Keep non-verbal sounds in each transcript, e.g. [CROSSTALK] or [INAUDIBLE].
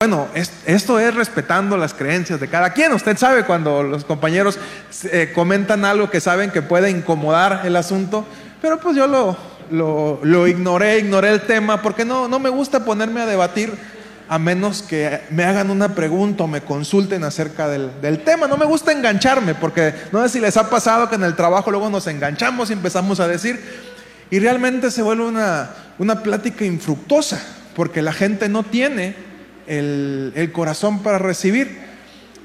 Bueno, esto es respetando las creencias de cada quien. Usted sabe cuando los compañeros eh, comentan algo que saben que puede incomodar el asunto, pero pues yo lo, ignoré, ignoré el tema, porque no, no me gusta ponerme a debatir a menos que me hagan una pregunta o me consulten acerca del, del, tema. No me gusta engancharme, porque no sé si les ha pasado que en el trabajo luego nos enganchamos y empezamos a decir, y realmente se vuelve una, una plática infructuosa, porque la gente no tiene el, corazón para recibir.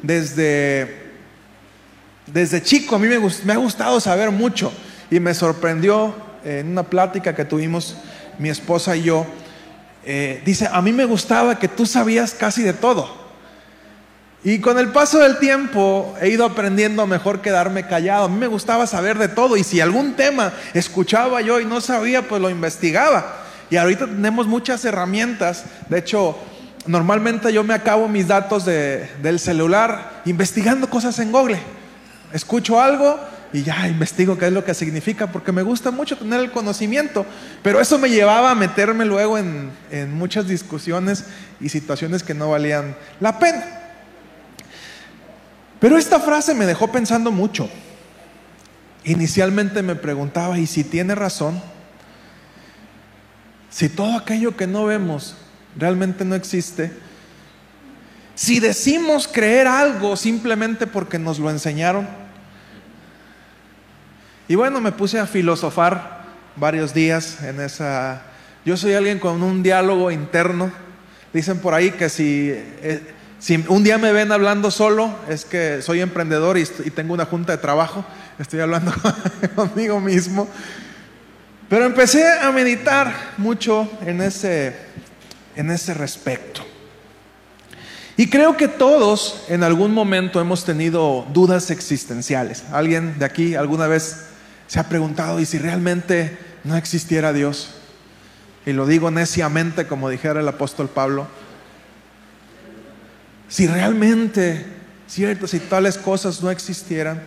Desde, desde chico a mí me, ha gustado saber mucho y me sorprendió en una plática que tuvimos mi esposa y yo. Eh, dice, a mí me gustaba que tú sabías casi de todo. Y con el paso del tiempo he ido aprendiendo mejor quedarme callado. A mí me gustaba saber de todo y si algún tema escuchaba yo y no sabía, pues lo investigaba. Y ahorita tenemos muchas herramientas. De hecho, normalmente yo me acabo mis datos del celular investigando cosas en Google. Escucho algo y ya investigo qué es lo que significa, porque me gusta mucho tener el conocimiento, pero eso me llevaba a meterme luego en, en muchas discusiones y situaciones que no valían la pena. Pero esta frase me dejó pensando mucho. Inicialmente me preguntaba, ¿y si tiene razón? Si todo aquello que no vemos realmente no existe. Si decimos creer algo simplemente porque nos lo enseñaron. Y bueno, me puse a filosofar varios días en esa... Yo soy alguien con un diálogo interno. Dicen por ahí que si, eh, si un día me ven hablando solo, es que soy emprendedor y, y tengo una junta de trabajo. Estoy hablando [LAUGHS] conmigo mismo. Pero empecé a meditar mucho en ese en ese respecto. Y creo que todos en algún momento hemos tenido dudas existenciales. ¿Alguien de aquí alguna vez se ha preguntado, ¿y si realmente no existiera Dios? Y lo digo neciamente, como dijera el apóstol Pablo. Si realmente ciertas y tales cosas no existieran.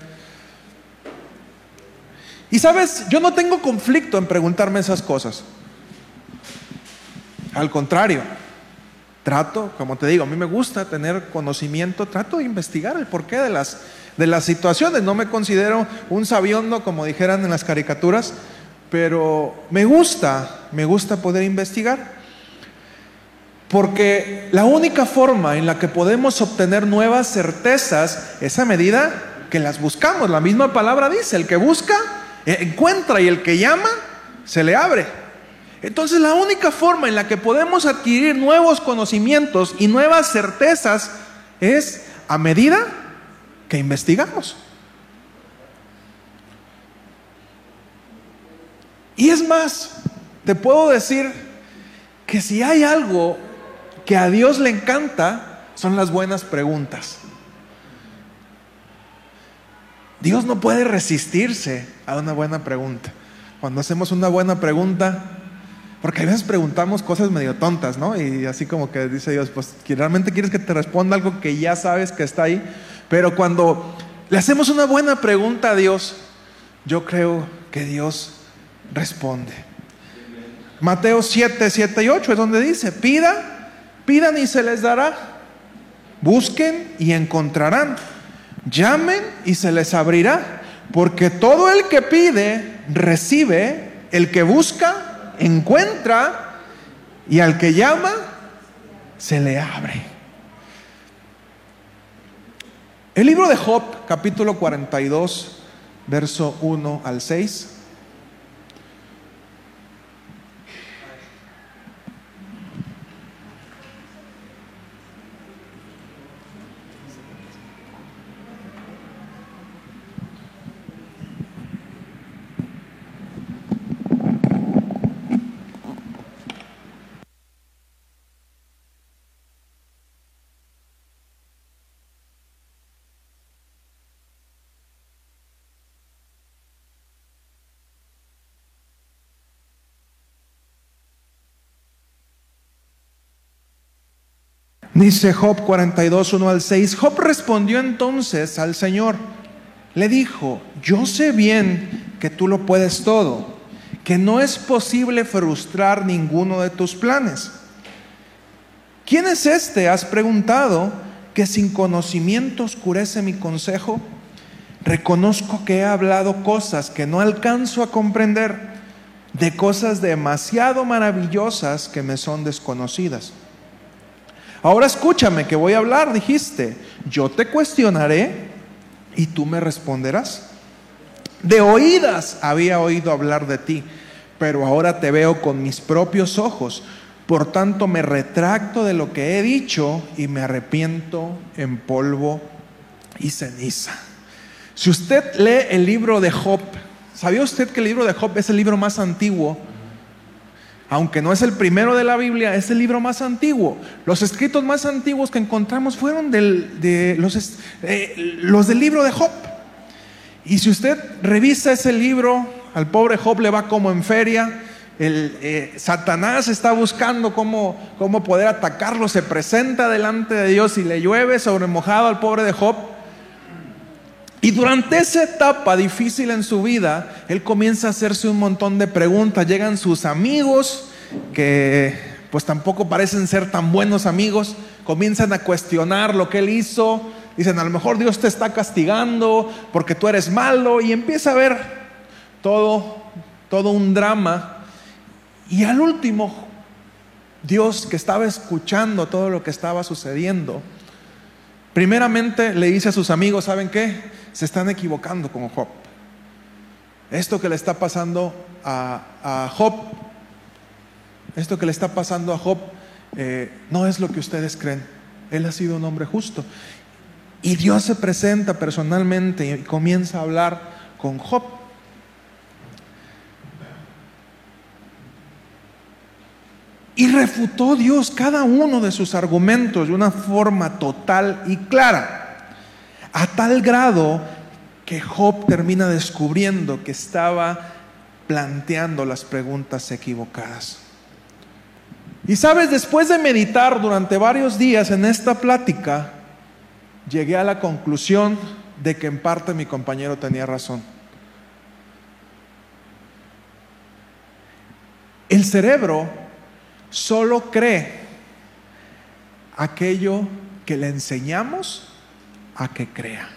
Y sabes, yo no tengo conflicto en preguntarme esas cosas. Al contrario, trato, como te digo, a mí me gusta tener conocimiento, trato de investigar el porqué de las, de las situaciones. No me considero un sabiondo, como dijeran en las caricaturas, pero me gusta, me gusta poder investigar. Porque la única forma en la que podemos obtener nuevas certezas es a medida que las buscamos. La misma palabra dice, el que busca, encuentra y el que llama, se le abre. Entonces la única forma en la que podemos adquirir nuevos conocimientos y nuevas certezas es a medida que investigamos. Y es más, te puedo decir que si hay algo que a Dios le encanta, son las buenas preguntas. Dios no puede resistirse a una buena pregunta. Cuando hacemos una buena pregunta, porque a veces preguntamos cosas medio tontas, ¿no? Y así como que dice Dios, pues realmente quieres que te responda algo que ya sabes que está ahí. Pero cuando le hacemos una buena pregunta a Dios, yo creo que Dios responde. Mateo 7, 7 y 8 es donde dice, pida, pidan y se les dará. Busquen y encontrarán. Llamen y se les abrirá. Porque todo el que pide, recibe. El que busca, encuentra y al que llama, se le abre. El libro de Job, capítulo 42, verso 1 al 6. Dice Job 42, 1 al 6. Job respondió entonces al Señor. Le dijo, yo sé bien que tú lo puedes todo, que no es posible frustrar ninguno de tus planes. ¿Quién es este? Has preguntado que sin conocimiento oscurece mi consejo. Reconozco que he hablado cosas que no alcanzo a comprender, de cosas demasiado maravillosas que me son desconocidas. Ahora escúchame que voy a hablar, dijiste. Yo te cuestionaré y tú me responderás. De oídas había oído hablar de ti, pero ahora te veo con mis propios ojos. Por tanto, me retracto de lo que he dicho y me arrepiento en polvo y ceniza. Si usted lee el libro de Job, ¿sabía usted que el libro de Job es el libro más antiguo? Aunque no es el primero de la Biblia, es el libro más antiguo. Los escritos más antiguos que encontramos fueron de los, eh, los del libro de Job. Y si usted revisa ese libro, al pobre Job le va como en feria el, eh, Satanás está buscando cómo, cómo poder atacarlo, se presenta delante de Dios y le llueve sobre mojado al pobre de Job. Y durante esa etapa difícil en su vida, él comienza a hacerse un montón de preguntas. Llegan sus amigos, que pues tampoco parecen ser tan buenos amigos, comienzan a cuestionar lo que él hizo. Dicen, a lo mejor Dios te está castigando porque tú eres malo. Y empieza a ver todo, todo un drama y al último, Dios que estaba escuchando todo lo que estaba sucediendo, primeramente le dice a sus amigos, ¿saben qué? Se están equivocando con Job. Esto que le está pasando a, Job, esto que le está pasando a Job, eh, no es lo que ustedes creen. Él ha sido un hombre justo. Y Dios se presenta personalmente y comienza a hablar con Job. Y refutó Dios cada uno de sus argumentos de una forma total y clara, a tal grado que Job termina descubriendo que estaba planteando las preguntas equivocadas. Y sabes, después de meditar durante varios días en esta plática, llegué a la conclusión de que en parte mi compañero tenía razón. El cerebro solo cree aquello que le enseñamos a que crea.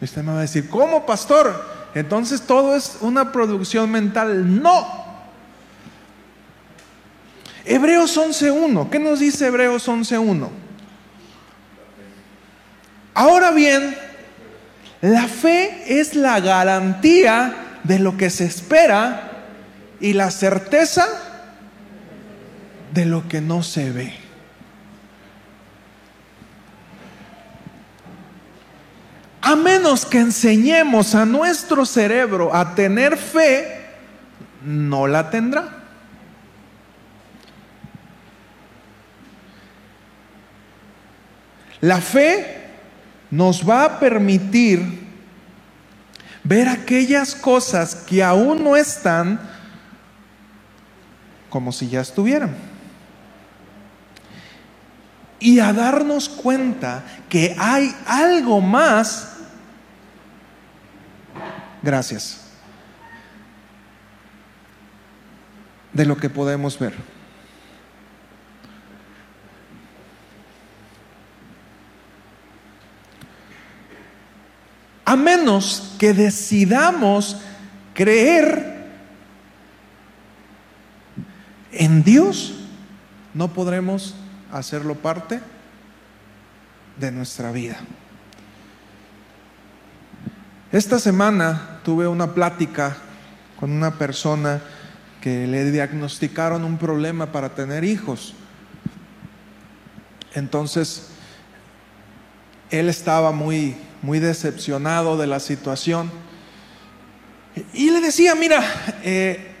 Usted me va a decir, ¿cómo, pastor? Entonces todo es una producción mental. No. Hebreos 11.1. ¿Qué nos dice Hebreos 11.1? Ahora bien, la fe es la garantía de lo que se espera y la certeza de lo que no se ve. A que enseñemos a nuestro cerebro a tener fe, no la tendrá. La fe nos va a permitir ver aquellas cosas que aún no están como si ya estuvieran. Y a darnos cuenta que hay algo más. Gracias. De lo que podemos ver. A menos que decidamos creer en Dios no podremos hacerlo parte de nuestra vida. Esta semana tuve una plática con una persona que le diagnosticaron un problema para tener hijos. Entonces, él estaba muy, muy decepcionado de la situación. Y le decía, mira, eh,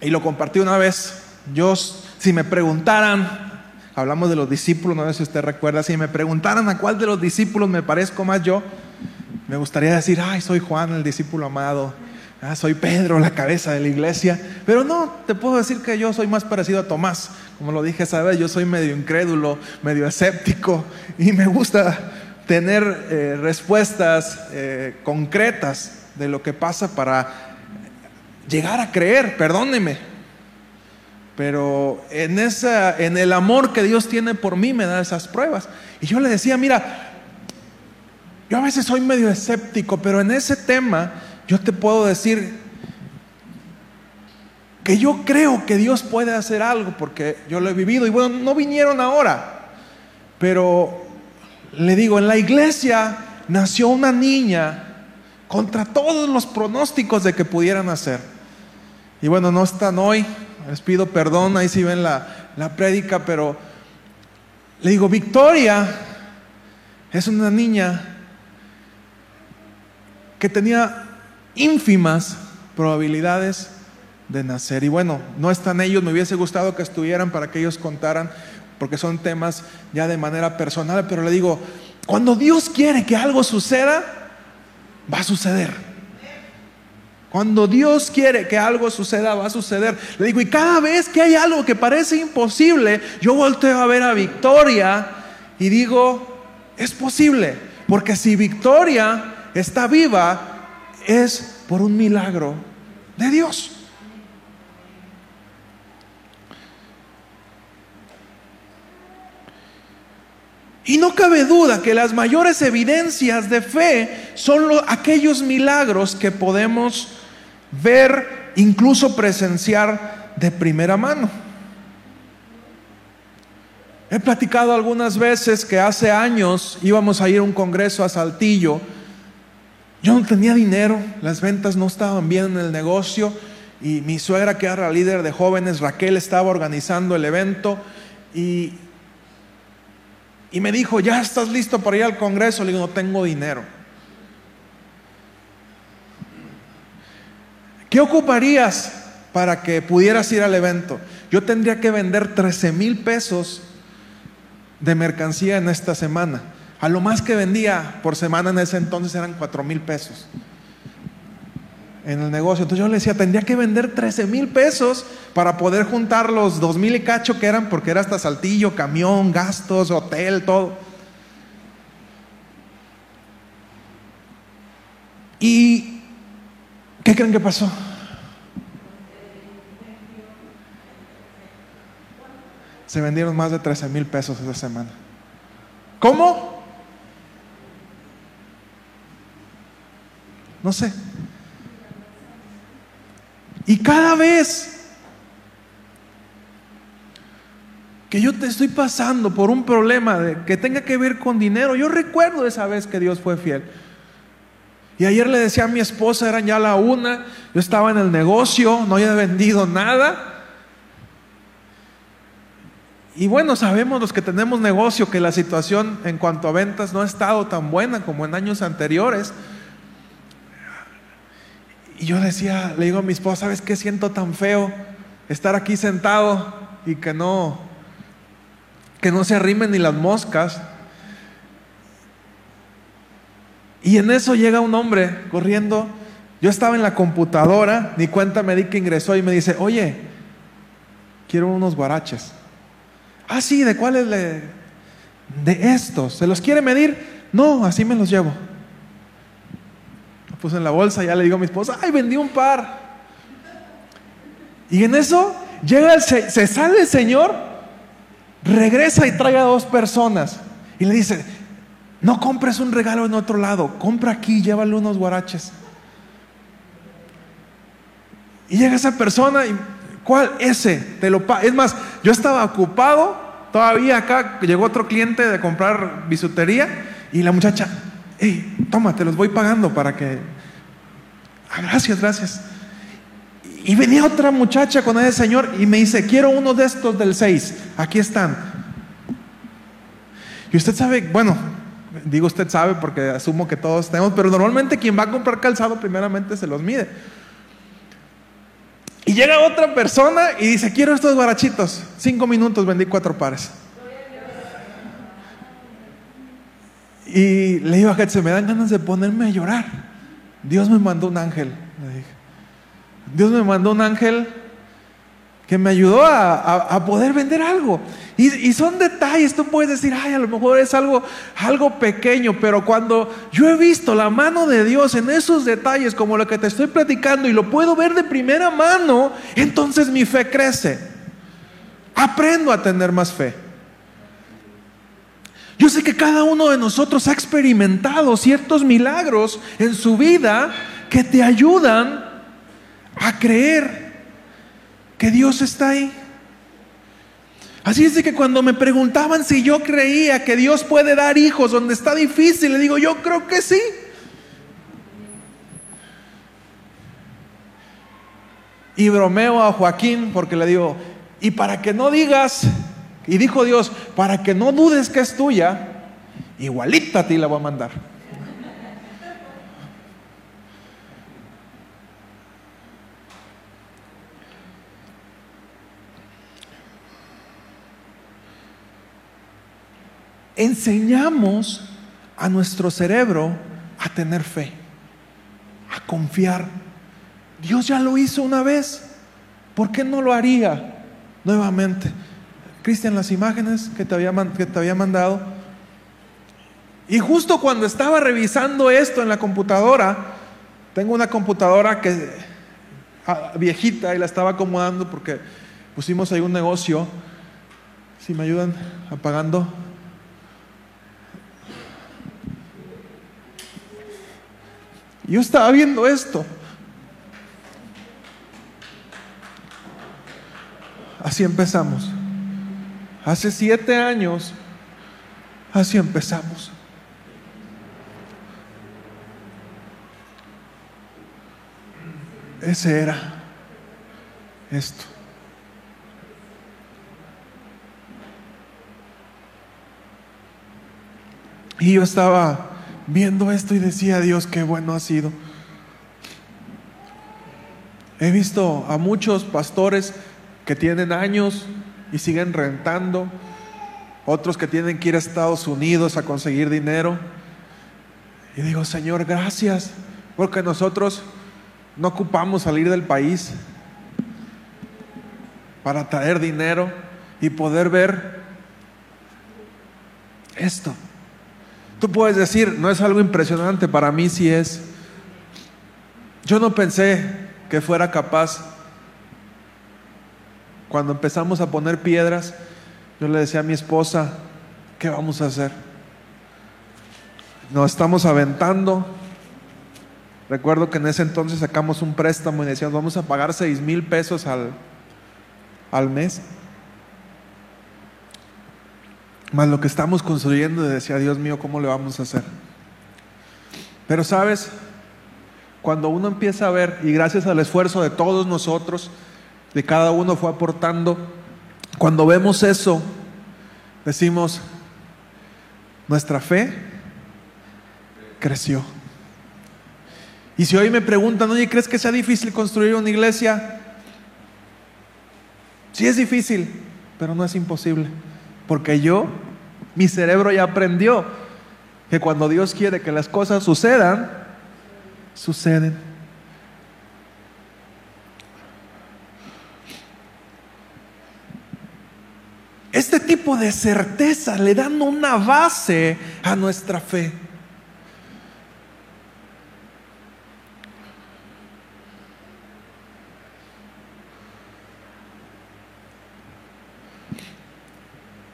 y lo compartí una vez, yo, si me preguntaran, hablamos de los discípulos, no sé si usted recuerda, si me preguntaran a cuál de los discípulos me parezco más yo, me gustaría decir, ay, soy Juan, el discípulo amado, ah, soy Pedro, la cabeza de la iglesia, pero no, te puedo decir que yo soy más parecido a Tomás, como lo dije esa vez, yo soy medio incrédulo, medio escéptico, y me gusta tener eh, respuestas eh, concretas de lo que pasa para llegar a creer, perdóneme, Pero en, esa, en el amor que Dios tiene por mí me da esas pruebas. Y yo le decía, mira, yo a veces soy medio escéptico, pero en ese tema yo te puedo decir que yo creo que Dios puede hacer algo porque yo lo he vivido. Y bueno, no vinieron ahora, pero le digo, en la iglesia nació una niña contra todos los pronósticos de que pudieran hacer. Y bueno, no están hoy, les pido perdón, ahí sí ven la, la prédica, pero le digo, Victoria es una niña que tenía ínfimas probabilidades de nacer. Y bueno, no están ellos, me hubiese gustado que estuvieran para que ellos contaran, porque son temas ya de manera personal, pero le digo, cuando Dios quiere que algo suceda, va a suceder. Cuando Dios quiere que algo suceda, va a suceder. Le digo, y cada vez que hay algo que parece imposible, yo volteo a ver a Victoria y digo, es posible. Porque si Victoria está viva es por un milagro de Dios. Y no cabe duda que las mayores evidencias de fe son aquellos milagros que podemos ver, incluso presenciar de primera mano. He platicado algunas veces que hace años íbamos a ir a un congreso a Saltillo yo no tenía dinero, las ventas no estaban bien en el negocio y mi suegra, que era líder de jóvenes, Raquel, estaba organizando el evento y, y me dijo, ¿ya estás listo para ir al Congreso? Le digo, no tengo dinero. ¿Qué ocuparías para que pudieras ir al evento? Yo tendría que vender 13 mil pesos de mercancía en esta semana. A lo más que vendía por semana en ese entonces eran 4 mil pesos en el negocio. Entonces yo le decía, tendría que vender 13 mil pesos para poder juntar los 2 mil y cacho que eran, porque era hasta saltillo, camión, gastos, hotel, todo. ¿Y qué creen que pasó? Se vendieron más de 13 mil pesos esa semana. ¿Cómo? No sé. Y cada vez que yo te estoy pasando por un problema de, que tenga que ver con dinero, yo recuerdo esa vez que Dios fue fiel. Y ayer le decía a mi esposa, eran ya la una, yo estaba en el negocio, no había vendido nada. Y bueno, sabemos los que tenemos negocio que la situación en cuanto a ventas no ha estado tan buena como en años anteriores. Y yo decía, le digo a mi esposa, ¿sabes qué siento tan feo? Estar aquí sentado y que no, que no se arrimen ni las moscas. Y en eso llega un hombre corriendo. Yo estaba en la computadora, ni cuenta me di que ingresó y me dice, oye, quiero unos guaraches. Ah, sí, ¿de cuáles le? De estos. ¿Se los quiere medir? No, así me los llevo puse en la bolsa, ya le digo a mi esposa, ay, vendí un par. Y en eso llega el, se, sale el Señor, regresa y trae a dos personas y le dice, no compres un regalo en otro lado, compra aquí, llévale unos guaraches. Y llega esa persona y, ¿cuál? Ese, te lo Es más, yo estaba ocupado, todavía acá llegó otro cliente de comprar bisutería y la muchacha, hey, toma, te los voy pagando para que... Ah, gracias, gracias. Y venía otra muchacha con ese señor y me dice, quiero uno de estos del 6, aquí están. Y usted sabe, bueno, digo usted sabe porque asumo que todos tenemos, pero normalmente quien va a comprar calzado primeramente se los mide. Y llega otra persona y dice, quiero estos guarachitos. Cinco minutos vendí cuatro pares. Y le digo a se me dan ganas de ponerme a llorar. Dios me mandó un ángel. Dios me mandó un ángel que me ayudó a, poder vender algo. Y, son detalles, tú puedes decir, ay, a lo mejor es algo, algo pequeño, pero cuando yo he visto la mano de Dios en esos detalles, como lo que te estoy platicando, y lo puedo ver de primera mano, entonces mi fe crece. aprendo a tener más fe. Yo sé que cada uno de nosotros ha experimentado ciertos milagros en su vida que te ayudan a creer que Dios está ahí. Así es de que cuando me preguntaban si yo creía que Dios puede dar hijos donde está difícil, le digo, yo creo que sí. Y bromeo a Joaquín porque le digo, y para que no digas, y dijo Dios, para que no dudes que es tuya, igualita a ti la voy a mandar. enseñamos a nuestro cerebro a tener fe, a confiar. Dios ya lo hizo una vez, ¿por qué no lo haría nuevamente? Cristian, las imágenes que te, había, que te había mandado. Y justo cuando estaba revisando esto en la computadora, tengo una computadora que ah, viejita y la estaba acomodando porque pusimos ahí un negocio. Si me ayudan apagando. Yo estaba viendo esto. Así empezamos. Hace siete años, así empezamos. Ese era esto. Y yo estaba viendo esto y decía, Dios, qué bueno ha sido. He visto a muchos pastores que tienen años y siguen rentando, otros que tienen que ir a Estados Unidos a conseguir dinero. Y digo, Señor, gracias, porque nosotros no ocupamos salir del país para traer dinero y poder ver esto. Tú puedes decir, no es algo impresionante, para mí sí es. Yo no pensé que fuera capaz. Cuando empezamos a poner piedras, yo le decía a mi esposa, ¿qué vamos a hacer? Nos estamos aventando. Recuerdo que en ese entonces sacamos un préstamo y decíamos, vamos a pagar seis mil pesos al, al mes más lo que estamos construyendo, decía Dios mío, ¿cómo le vamos a hacer? Pero sabes, cuando uno empieza a ver, y gracias al esfuerzo de todos nosotros, de cada uno fue aportando, cuando vemos eso, decimos, nuestra fe creció. Y si hoy me preguntan, oye, ¿crees que sea difícil construir una iglesia? Sí es difícil, pero no es imposible. Porque yo, mi cerebro ya aprendió que cuando Dios quiere que las cosas sucedan, suceden. Este tipo de certeza le dan una base a nuestra fe.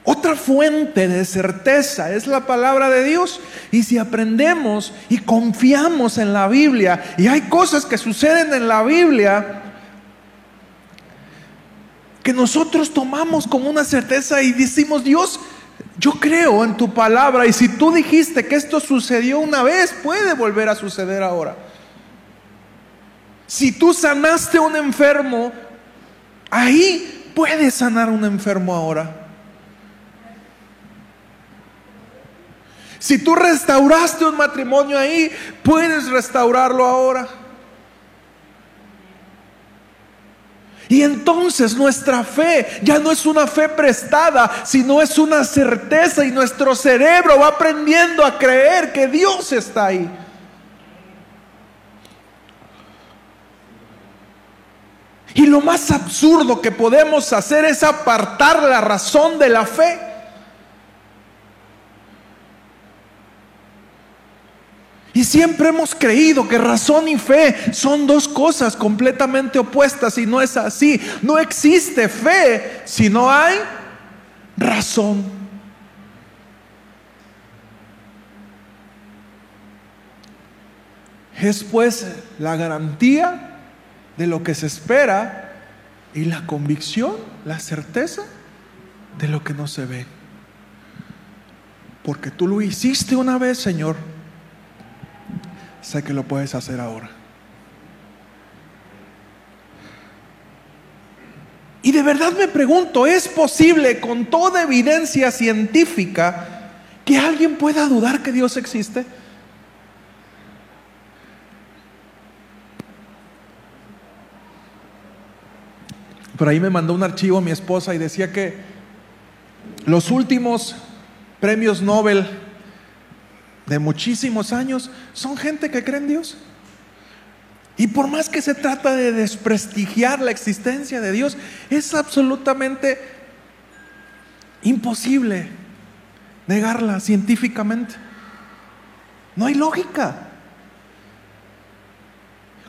Otra fuente de certeza es la palabra de Dios. Y si aprendemos y confiamos en la Biblia, y hay cosas que suceden en la Biblia que nosotros tomamos como una certeza y decimos, Dios, yo creo en tu palabra y si tú dijiste que esto sucedió una vez, puede volver a suceder ahora. Si tú sanaste a un enfermo, ahí puedes sanar un enfermo ahora. Si tú restauraste un matrimonio ahí, puedes restaurarlo ahora. Y entonces nuestra fe ya no es una fe prestada, sino es una certeza y nuestro cerebro va aprendiendo a creer que Dios está ahí. Y lo más absurdo que podemos hacer es apartar la razón de la fe. Y siempre hemos creído que razón y fe son dos cosas completamente opuestas y no es así. No existe fe si no hay razón. Es pues la garantía de lo que se espera y la convicción, la certeza de lo que no se ve. Porque tú lo hiciste una vez, Señor. Sé que lo puedes hacer ahora. Y de verdad me pregunto, ¿es posible con toda evidencia científica que alguien pueda dudar que Dios existe? Por ahí me mandó un archivo mi esposa y decía que los últimos premios Nobel de muchísimos años son gente que cree en Dios. Y por más que se trata de desprestigiar la existencia de Dios, es absolutamente imposible negarla científicamente. No hay lógica.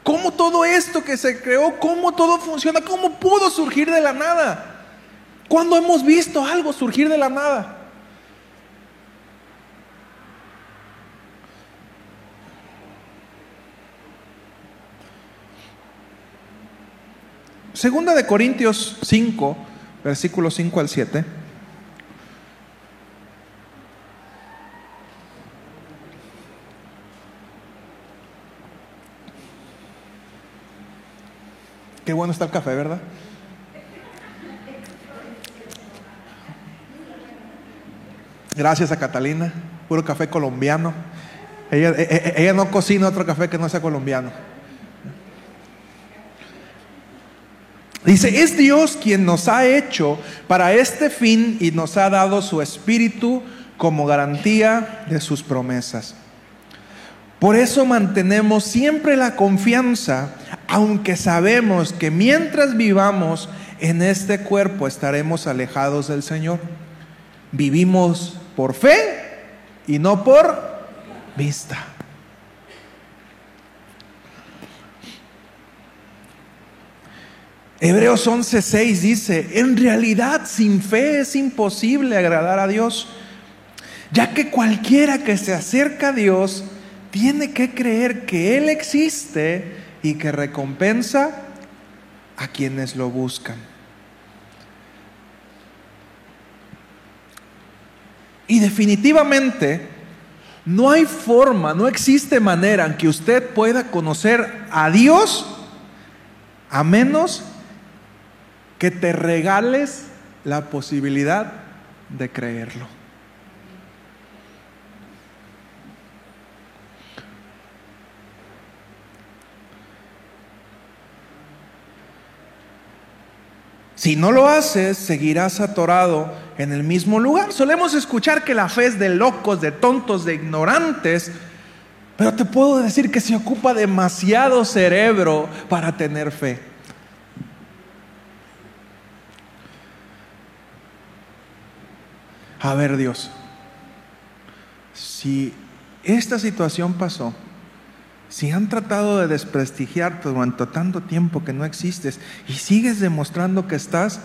¿Cómo todo esto que se creó, cómo todo funciona, cómo pudo surgir de la nada? ¿Cuándo hemos visto algo surgir de la nada? Segunda de Corintios 5, versículos 5 al 7. Qué bueno está el café, ¿verdad? Gracias a Catalina, puro café colombiano. Ella, e, e, ella, no cocina otro café que no sea colombiano. Dice, es Dios quien nos ha hecho para este fin y nos ha dado su espíritu como garantía de sus promesas. Por eso mantenemos siempre la confianza, aunque sabemos que mientras vivamos en este cuerpo estaremos alejados del Señor. Vivimos por fe y no por vista. Hebreos 11:6 dice, en realidad sin fe es imposible agradar a Dios, ya que cualquiera que se acerca a Dios tiene que creer que Él existe y que recompensa a quienes lo buscan. Y definitivamente no hay forma, no existe manera en que usted pueda conocer a Dios a menos que te regales la posibilidad de creerlo. Si no lo haces, seguirás atorado en el mismo lugar. Solemos escuchar que la fe es de locos, de tontos, de ignorantes, pero te puedo decir que se ocupa demasiado cerebro para tener fe. A ver Dios, si esta situación pasó, si han tratado de desprestigiarte durante tanto tiempo que no existes y sigues demostrando que estás,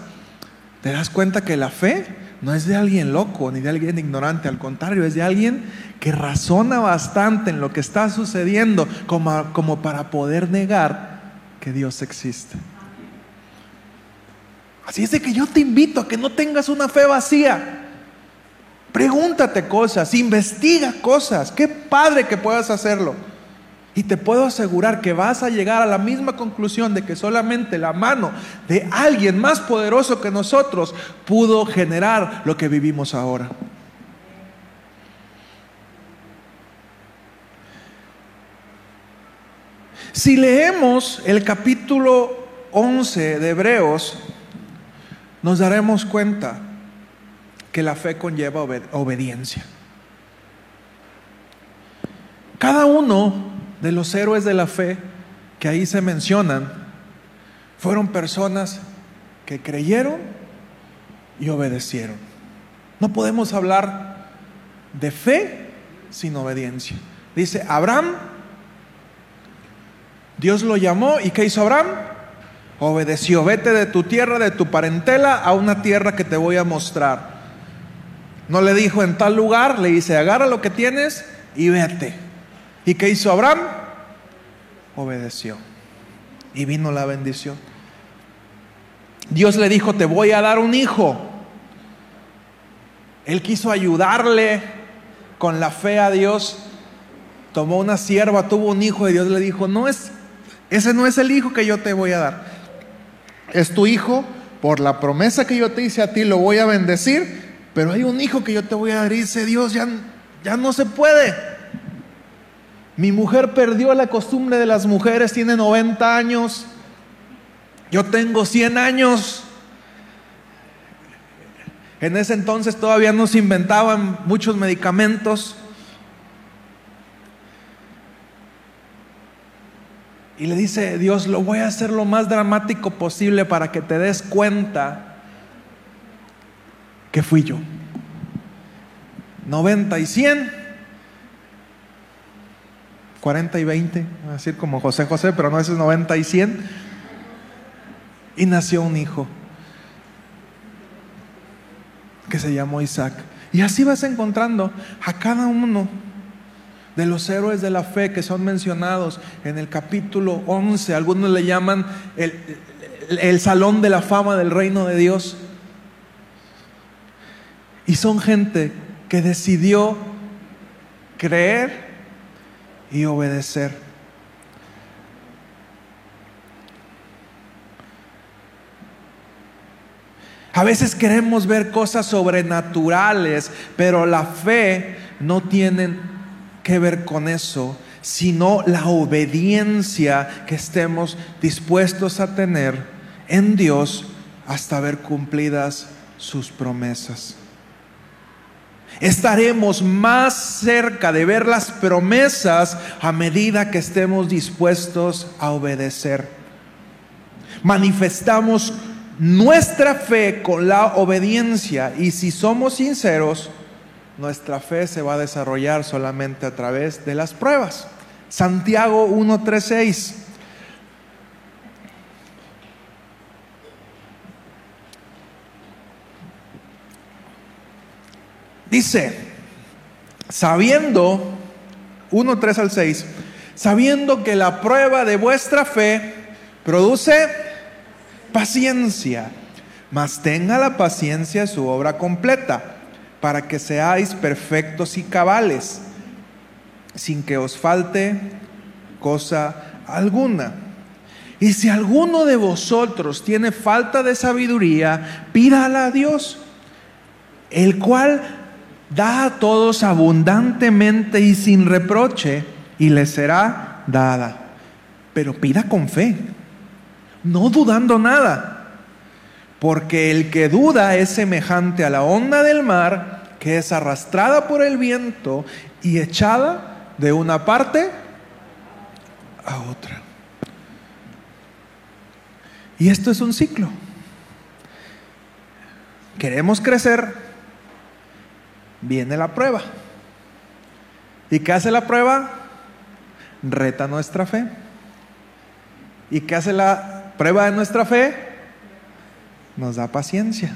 te das cuenta que la fe no es de alguien loco ni de alguien ignorante, al contrario, es de alguien que razona bastante en lo que está sucediendo como, como para poder negar que Dios existe. Así es de que yo te invito a que no tengas una fe vacía. Pregúntate cosas, investiga cosas. Qué padre que puedas hacerlo. Y te puedo asegurar que vas a llegar a la misma conclusión de que solamente la mano de alguien más poderoso que nosotros pudo generar lo que vivimos ahora. Si leemos el capítulo 11 de Hebreos, nos daremos cuenta que la fe conlleva obediencia. Cada uno de los héroes de la fe que ahí se mencionan fueron personas que creyeron y obedecieron. No podemos hablar de fe sin obediencia. Dice, Abraham, Dios lo llamó y ¿qué hizo Abraham? Obedeció, vete de tu tierra, de tu parentela, a una tierra que te voy a mostrar. No le dijo en tal lugar, le dice, agarra lo que tienes y vete. ¿Y qué hizo Abraham? Obedeció. Y vino la bendición. Dios le dijo, te voy a dar un hijo. Él quiso ayudarle con la fe a Dios. Tomó una sierva, tuvo un hijo y Dios le dijo, no es, ese no es el hijo que yo te voy a dar. Es tu hijo, por la promesa que yo te hice a ti lo voy a bendecir, pero hay un hijo que yo te voy a dar y dice Dios, ya, ya no se puede. Mi mujer perdió la costumbre de las mujeres, tiene 90 años. Yo tengo 100 años. En ese entonces todavía no se inventaban muchos medicamentos. Y le dice Dios, lo voy a hacer lo más dramático posible para que te des cuenta que fui yo. 90 y 100, 40 y 20, a decir como José José, pero no, es 90 y 100. Y nació un hijo que se llamó Isaac. Y así vas encontrando a cada uno de los héroes de la fe que son mencionados en el capítulo 11. Algunos le llaman el, salón de la fama del reino de Dios. Y son gente que decidió creer y obedecer. A veces queremos ver cosas sobrenaturales, pero la fe no tiene que ver con eso, sino la obediencia que estemos dispuestos a tener en Dios hasta ver cumplidas sus promesas. Estaremos más cerca de ver las promesas a medida que estemos dispuestos a obedecer. Manifestamos nuestra fe con la obediencia y si somos sinceros, nuestra fe se va a desarrollar solamente a través de las pruebas. Santiago 1.3.6. Dice, sabiendo, 1.3 al 6, sabiendo que la prueba de vuestra fe produce paciencia, mas tenga la paciencia su obra completa, para que seáis perfectos y cabales, sin que os falte cosa alguna. Y si alguno de vosotros tiene falta de sabiduría, pídala a Dios, el cual da a todos abundantemente y sin reproche, y le será dada. Pero pida con fe no dudando nada, porque el que duda es semejante a la onda del mar que es arrastrada por el viento y echada de una parte a otra. Y esto es un ciclo. Queremos crecer, viene la prueba. ¿Y qué hace la prueba? Reta nuestra fe. ¿Y qué hace la prueba de nuestra fe nos da paciencia.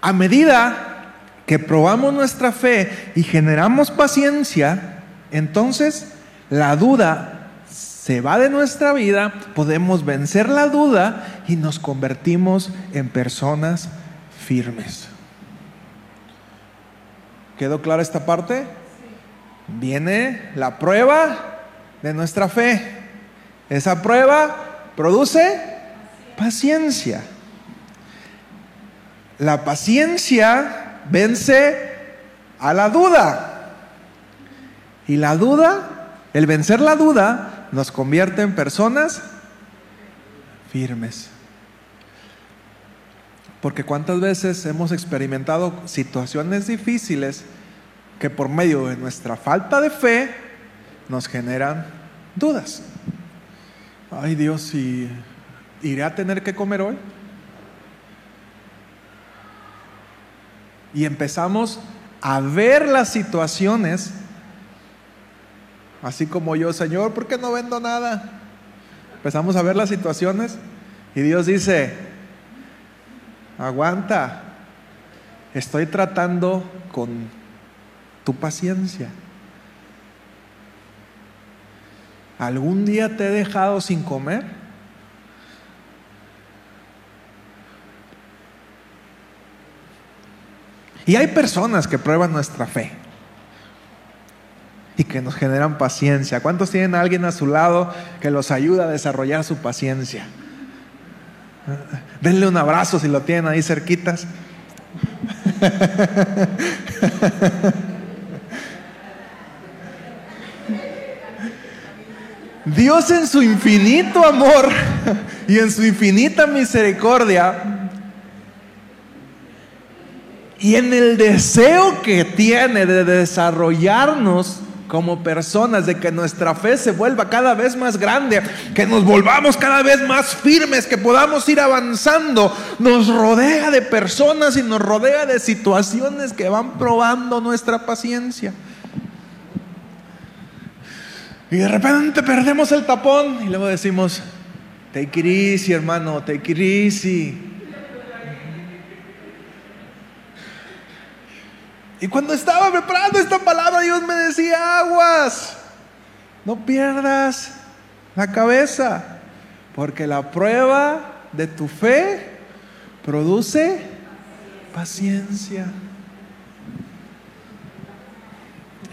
A medida que probamos nuestra fe y generamos paciencia, entonces la duda se va de nuestra vida, podemos vencer la duda y nos convertimos en personas firmes. ¿Quedó clara esta parte? Viene la prueba de nuestra fe. Esa prueba produce paciencia. La paciencia vence a la duda. Y la duda, el vencer la duda, nos convierte en personas firmes. Porque cuántas veces hemos experimentado situaciones difíciles que por medio de nuestra falta de fe nos generan dudas ay Dios, ¿y iré a tener que comer hoy? Y empezamos a ver las situaciones, así como yo, Señor, ¿por qué no vendo nada? Empezamos a ver las situaciones y Dios dice, aguanta, estoy tratando con tu paciencia. ¿Algún día te he dejado sin comer? Y hay personas que prueban nuestra fe y que nos generan paciencia. ¿Cuántos tienen a alguien a su lado que los ayuda a desarrollar su paciencia? Denle un abrazo si lo tienen ahí cerquitas. Dios en su infinito amor y en su infinita misericordia y en el deseo que tiene de desarrollarnos como personas, de que nuestra fe se vuelva cada vez más grande, que nos volvamos cada vez más firmes, que podamos ir avanzando, nos rodea de personas y nos rodea de situaciones que van probando nuestra paciencia. Y de repente perdemos el tapón y luego decimos, take it easy hermano, take it easy. Y cuando estaba preparando esta palabra, Dios me decía, aguas, no pierdas la cabeza, porque la prueba de tu fe produce paciencia.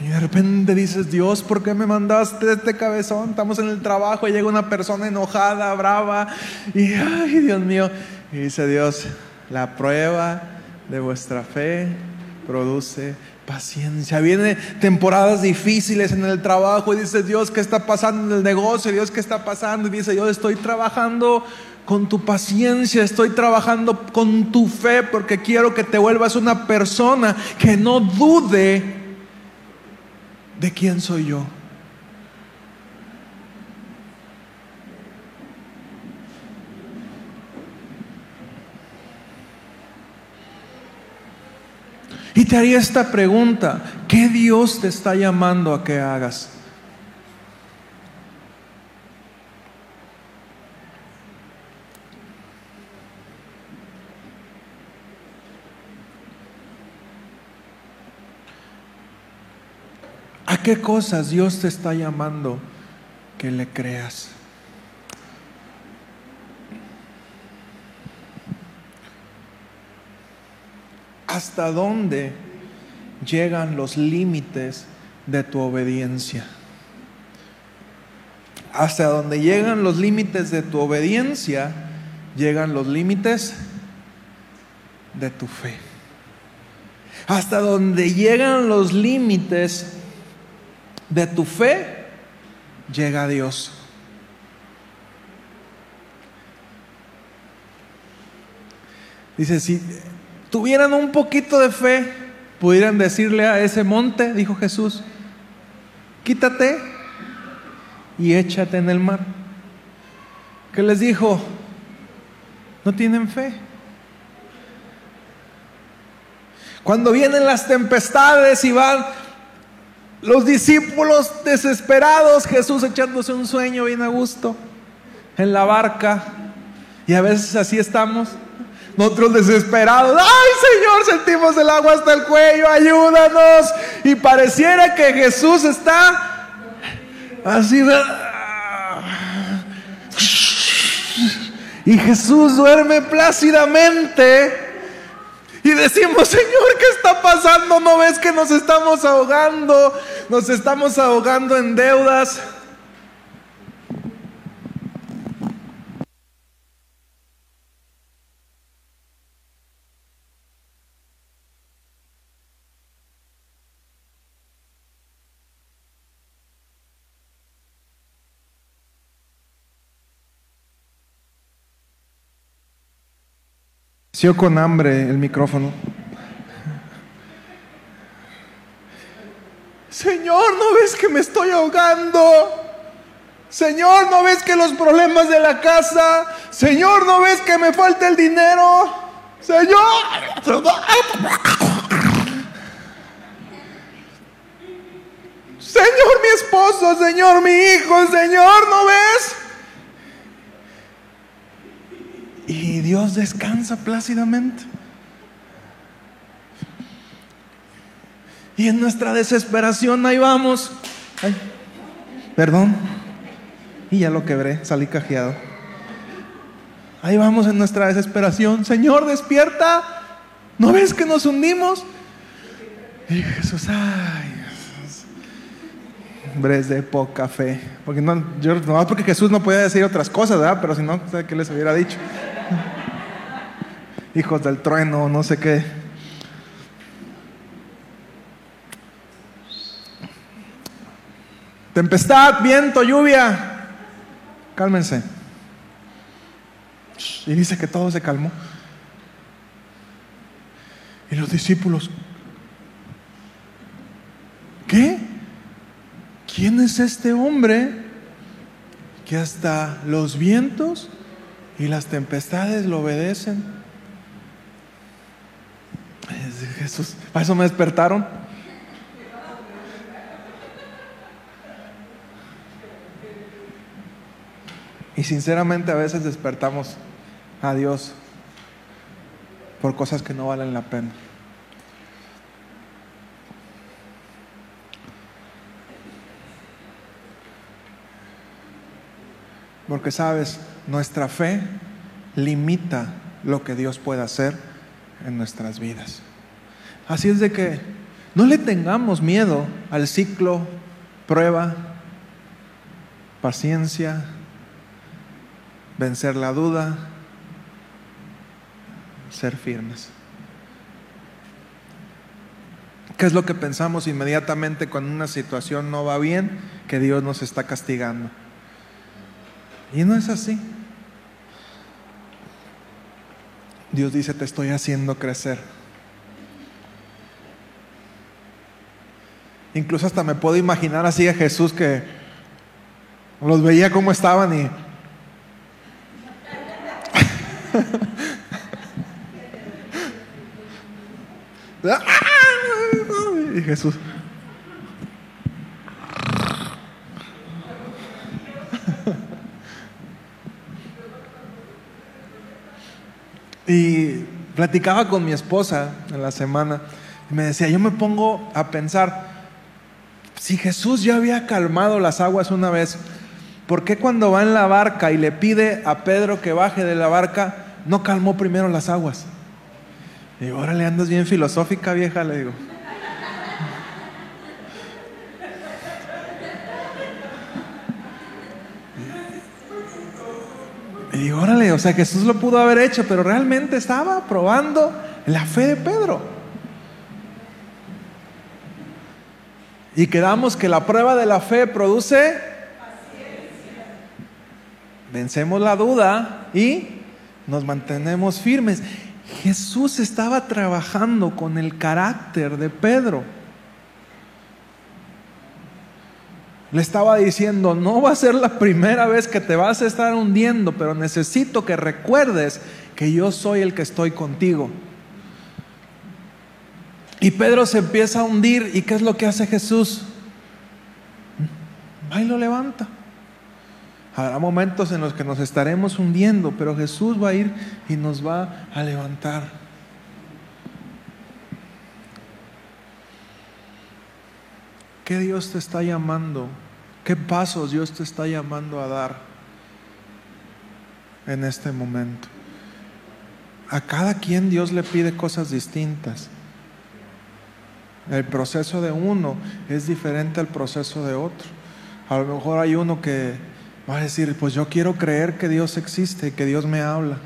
Y de repente dices, Dios, ¿por qué me mandaste este cabezón? Estamos en el trabajo y llega una persona enojada, brava, y ay, Dios mío. Y dice Dios, la prueba de vuestra fe produce paciencia. Vienen temporadas difíciles en el trabajo y dice Dios, ¿qué está pasando en el negocio? Dios, ¿qué está pasando? Y dice, yo estoy trabajando con tu paciencia, estoy trabajando con tu fe porque quiero que te vuelvas una persona que no dude de quién soy yo. Y te haría esta pregunta, ¿qué Dios te está llamando a que hagas? ¿A qué cosas Dios te está llamando que le creas? ¿Hasta dónde llegan los límites de tu obediencia? Hasta dónde llegan los límites de tu obediencia, llegan los límites de tu fe. Hasta donde llegan los límites de tu fe, llega Dios. Dice, si tuvieran un poquito de fe, pudieran decirle a ese monte, dijo Jesús, quítate y échate en el mar. ¿Qué les dijo? No tienen fe. Cuando vienen las tempestades y van los discípulos desesperados, Jesús echándose un sueño bien a gusto en la barca. Y a veces así estamos. Nosotros desesperados, ay Señor, sentimos el agua hasta el cuello, ayúdanos. Y pareciera que Jesús está así. Y Jesús duerme plácidamente. Y decimos, Señor, ¿qué está pasando? ¿No ves que nos estamos ahogando? Nos estamos ahogando en deudas. Sigo con hambre el micrófono. Señor, ¿no ves que me estoy ahogando? Señor, ¿no ves que los problemas de la casa? Señor, ¿no ves que me falta el dinero? Señor. Señor, mi esposo, Señor, mi hijo, Señor, ¿no ves? Y Dios descansa plácidamente. Y en nuestra desesperación ahí vamos. perdón. Y ya lo quebré, salí cajeado. Ahí vamos en nuestra desesperación. Señor, despierta. ¿No ves que nos hundimos? Y Jesús, ay, Jesús. de poca fe. Porque no, yo, no, porque Jesús no podía decir otras cosas, ¿verdad? Pero si no, ¿qué les hubiera dicho? Hijos del trueno, no sé qué. Tempestad, viento, lluvia. Cálmense. Y dice que todo se calmó. Y los discípulos, ¿qué? ¿Quién es este hombre que hasta los vientos y las tempestades lo obedecen? Jesús, ¿para eso me despertaron? Y sinceramente a veces despertamos a Dios por cosas que no valen la pena. Porque sabes, nuestra fe limita lo que Dios puede hacer en nuestras vidas. Así es de que no le tengamos miedo al ciclo, prueba, paciencia, vencer la duda, ser firmes. ¿Qué es lo que pensamos inmediatamente cuando una situación no va bien? Que Dios nos está castigando. Y no es así. Dios dice, te estoy haciendo crecer. Incluso hasta me puedo imaginar así a Jesús que los veía como estaban y [LAUGHS] y Jesús. [LAUGHS] Y platicaba con mi esposa en la semana y me decía, yo me pongo a pensar, si Jesús ya había calmado las aguas una vez, ¿por qué cuando va en la barca y le pide a Pedro que baje de la barca, no calmó primero las aguas? Y ahora le andas bien filosófica, vieja, le digo. Y digo, órale, o sea, Jesús lo pudo haber hecho, pero realmente estaba probando la fe de Pedro. Y quedamos que la prueba de la fe produce vencemos la duda y nos mantenemos firmes. Jesús estaba trabajando con el carácter de Pedro. Le estaba diciendo, no va a ser la primera vez que te vas a estar hundiendo, pero necesito que recuerdes que yo soy el que estoy contigo. Y Pedro se empieza a hundir y ¿qué es lo que hace Jesús? Va y lo levanta. Habrá momentos en los que nos estaremos hundiendo, pero Jesús va a ir y nos va a levantar. ¿Qué Dios te está llamando? ¿Qué pasos Dios te está llamando a dar en este momento? A cada quien Dios le pide cosas distintas. El proceso de uno es diferente al proceso de otro. A lo mejor hay uno que Va a decir, pues yo quiero creer que Dios existe, que Dios me habla.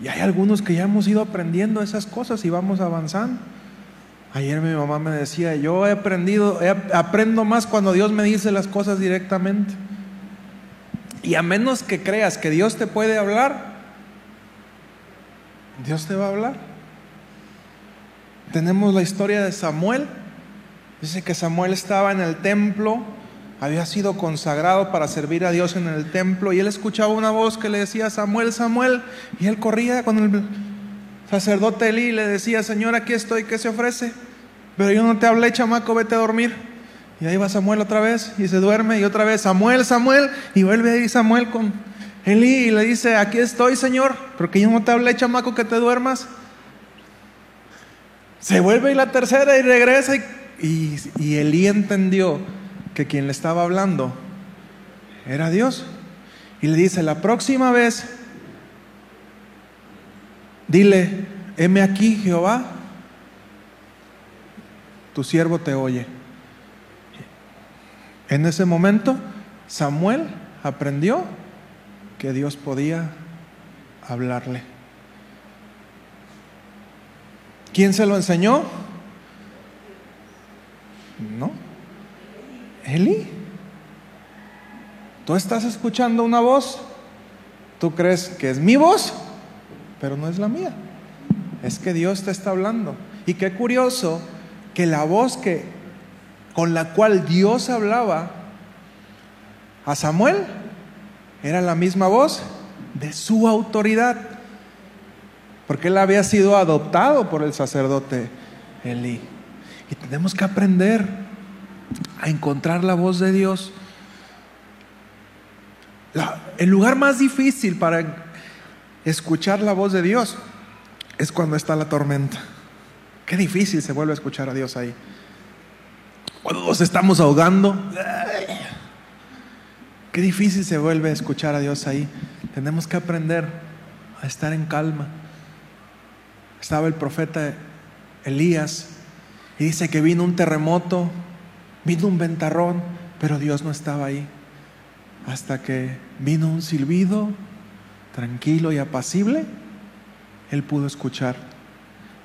Y hay algunos que ya hemos ido aprendiendo esas cosas y vamos avanzando. Ayer mi mamá me decía, yo he aprendido, aprendo más cuando Dios me dice las cosas directamente. Y a menos que creas que Dios te puede hablar, Dios te va a hablar. Tenemos la historia de Samuel. Dice que Samuel estaba en el templo, había sido consagrado para servir a Dios en el templo y él escuchaba una voz que le decía, Samuel, Samuel, y él corría con el sacerdote Elí y le decía, Señor, aquí estoy, ¿qué se ofrece? Pero yo no te hablé, chamaco, vete a dormir. Y ahí va Samuel otra vez y se duerme y otra vez, Samuel, Samuel, y vuelve ahí Samuel con Elí y le dice, aquí estoy, Señor, porque yo no te hablé, chamaco, que te duermas. Se vuelve y la tercera y regresa y, y, Elí entendió que quien le estaba hablando era Dios. Y le dice, la próxima vez, dile, heme aquí, Jehová, tu siervo te oye. En ese momento, Samuel aprendió que Dios podía hablarle. ¿Quién se lo enseñó? No. Eli. Tú estás escuchando una voz, tú crees que es mi voz, pero no es la mía. Es que Dios te está hablando. Y qué curioso que la voz que con la cual Dios hablaba a Samuel era la misma voz de su autoridad, porque él había sido adoptado por el sacerdote Elí. Y tenemos que aprender a encontrar la voz de Dios. el lugar más difícil para escuchar la voz de Dios es cuando está la tormenta. Qué difícil se vuelve a escuchar a Dios ahí. Cuando nos estamos ahogando, qué difícil se vuelve a escuchar a Dios ahí. Tenemos que aprender a estar en calma. Estaba el profeta Elías y dice que vino un terremoto, vino un ventarrón, pero Dios no estaba ahí. Hasta que vino un silbido tranquilo y apacible, él pudo escuchar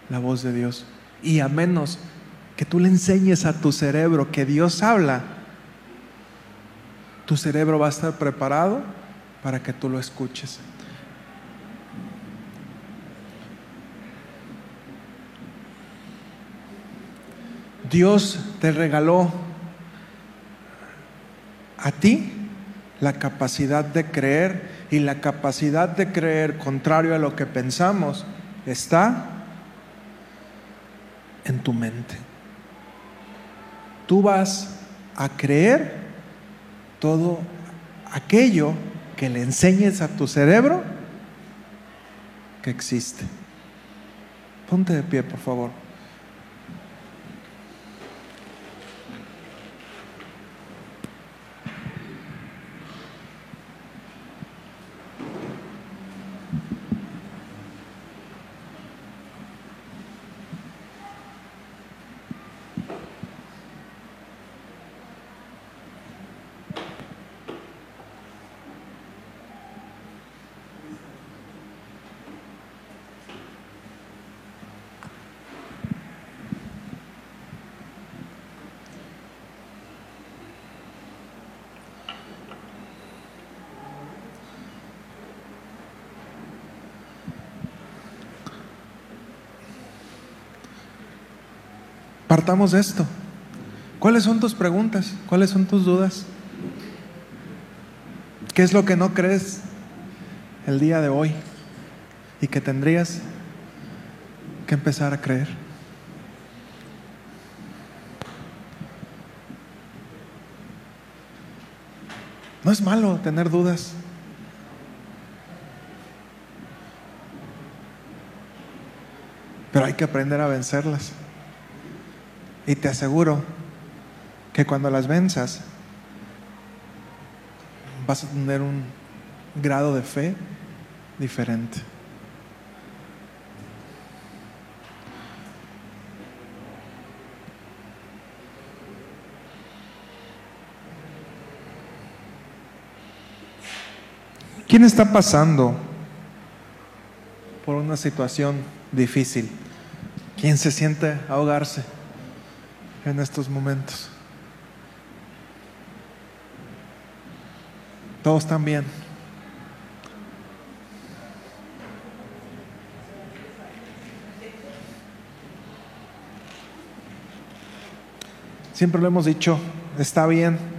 la voz de Dios. Y a menos que tú le enseñes a tu cerebro que Dios habla, tu cerebro va a estar preparado para que tú lo escuches. Dios te regaló a ti la capacidad de creer y la capacidad de creer contrario a lo que pensamos está en tu mente. Tú vas a creer todo aquello que le enseñes a tu cerebro que existe. Ponte de pie, por favor. Partamos de esto. ¿Cuáles son tus preguntas? ¿Cuáles son tus dudas? ¿Qué es lo que no crees el día de hoy y que tendrías que empezar a creer? No es malo tener dudas. Pero hay que aprender a vencerlas. Y te aseguro que cuando las venzas vas a tener un grado de fe diferente. ¿Quién está pasando por una situación difícil? ¿Quién se siente ahogarse? En estos momentos. Todos también. Siempre lo hemos dicho, está bien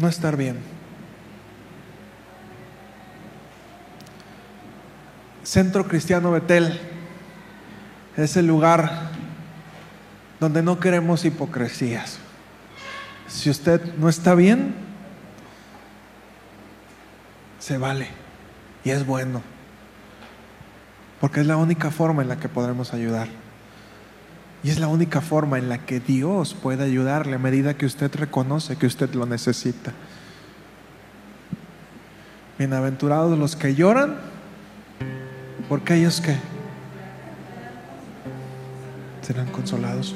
no estar bien. Centro Cristiano Betel es el lugar donde no queremos hipocresías. Si usted no está bien, se vale y es bueno, porque es la única forma en la que podremos ayudar. Y es la única forma en la que Dios puede ayudarle a medida que usted reconoce que usted lo necesita. Bienaventurados los que lloran, porque ellos que serán consolados.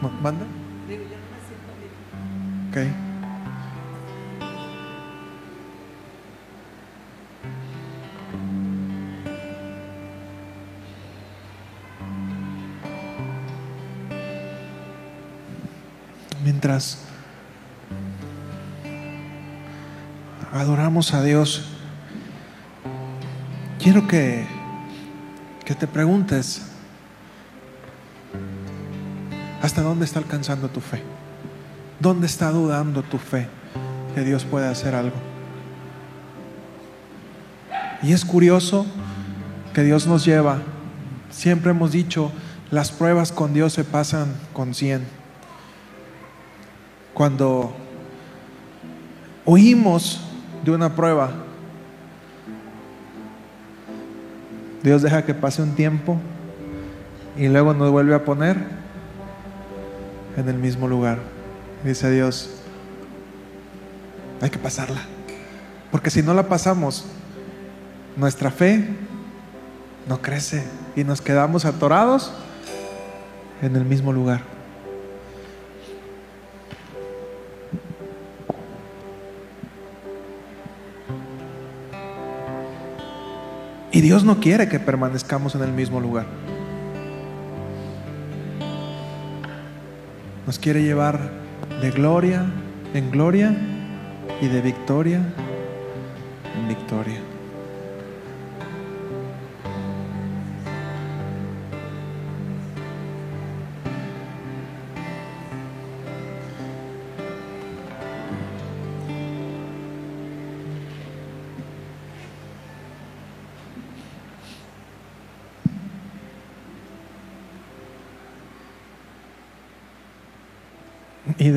¿Manda? Ok. Mientras adoramos a Dios, quiero que, que te preguntes, ¿hasta dónde está alcanzando tu fe? ¿Dónde está dudando tu fe que Dios puede hacer algo? Y es curioso que Dios nos lleva, siempre hemos dicho, las pruebas con Dios se pasan con 100. Cuando oímos de una prueba, Dios deja que pase un tiempo y luego nos vuelve a poner en el mismo lugar. Dice Dios, hay que pasarla. Porque si no la pasamos, nuestra fe no crece y nos quedamos atorados en el mismo lugar. Y Dios no quiere que permanezcamos en el mismo lugar. Nos quiere llevar de gloria en gloria y de victoria en victoria.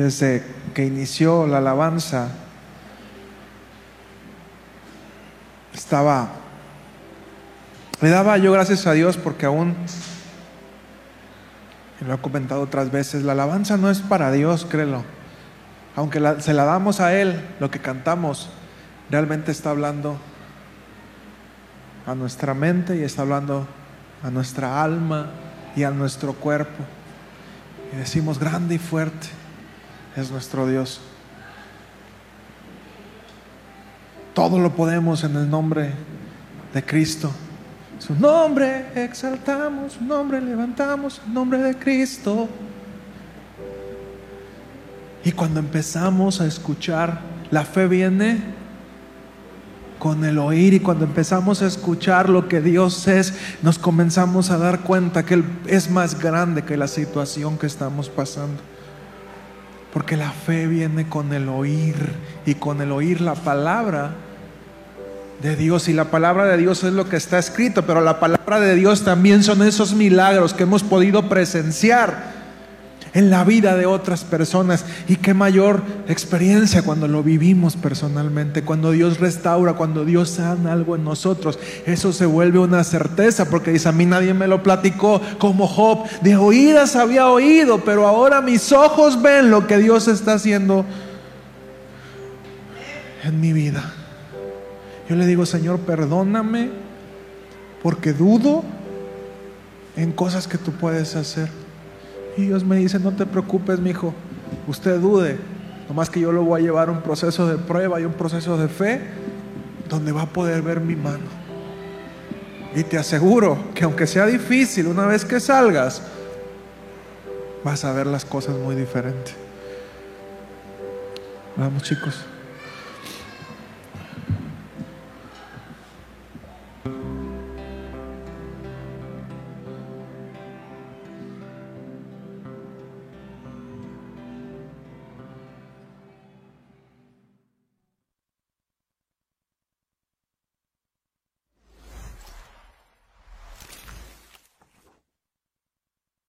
Desde que inició la alabanza, estaba, le daba yo gracias a Dios porque aún, lo he comentado otras veces, la alabanza no es para Dios, créelo. Aunque se la damos a Él, lo que cantamos, realmente está hablando a nuestra mente y está hablando a nuestra alma y a nuestro cuerpo. Y decimos grande y fuerte es nuestro Dios. Todo lo podemos en el nombre de Cristo. Su nombre exaltamos, su nombre levantamos, el nombre de Cristo. Y cuando empezamos a escuchar, la fe viene con el oír y cuando empezamos a escuchar lo que Dios es, nos comenzamos a dar cuenta que Él es más grande que la situación que estamos pasando. Porque la fe viene con el oír y con el oír la palabra de Dios. Y la palabra de Dios es lo que está escrito, pero la palabra de Dios también son esos milagros que hemos podido presenciar en la vida de otras personas. Y qué mayor experiencia cuando lo vivimos personalmente, cuando Dios restaura, cuando Dios sana algo en nosotros. Eso se vuelve una certeza porque dice, a mí nadie me lo platicó como Job. De oídas había oído, pero ahora mis ojos ven lo que Dios está haciendo en mi vida. Yo le digo, Señor, perdóname porque dudo en cosas que tú puedes hacer. Y Dios me dice, no te preocupes, mi hijo, usted dude, nomás que yo lo voy a llevar a un proceso de prueba y un proceso de fe donde va a poder ver mi mano. Y te aseguro que aunque sea difícil, una vez que salgas, vas a ver las cosas muy diferentes. Vamos chicos.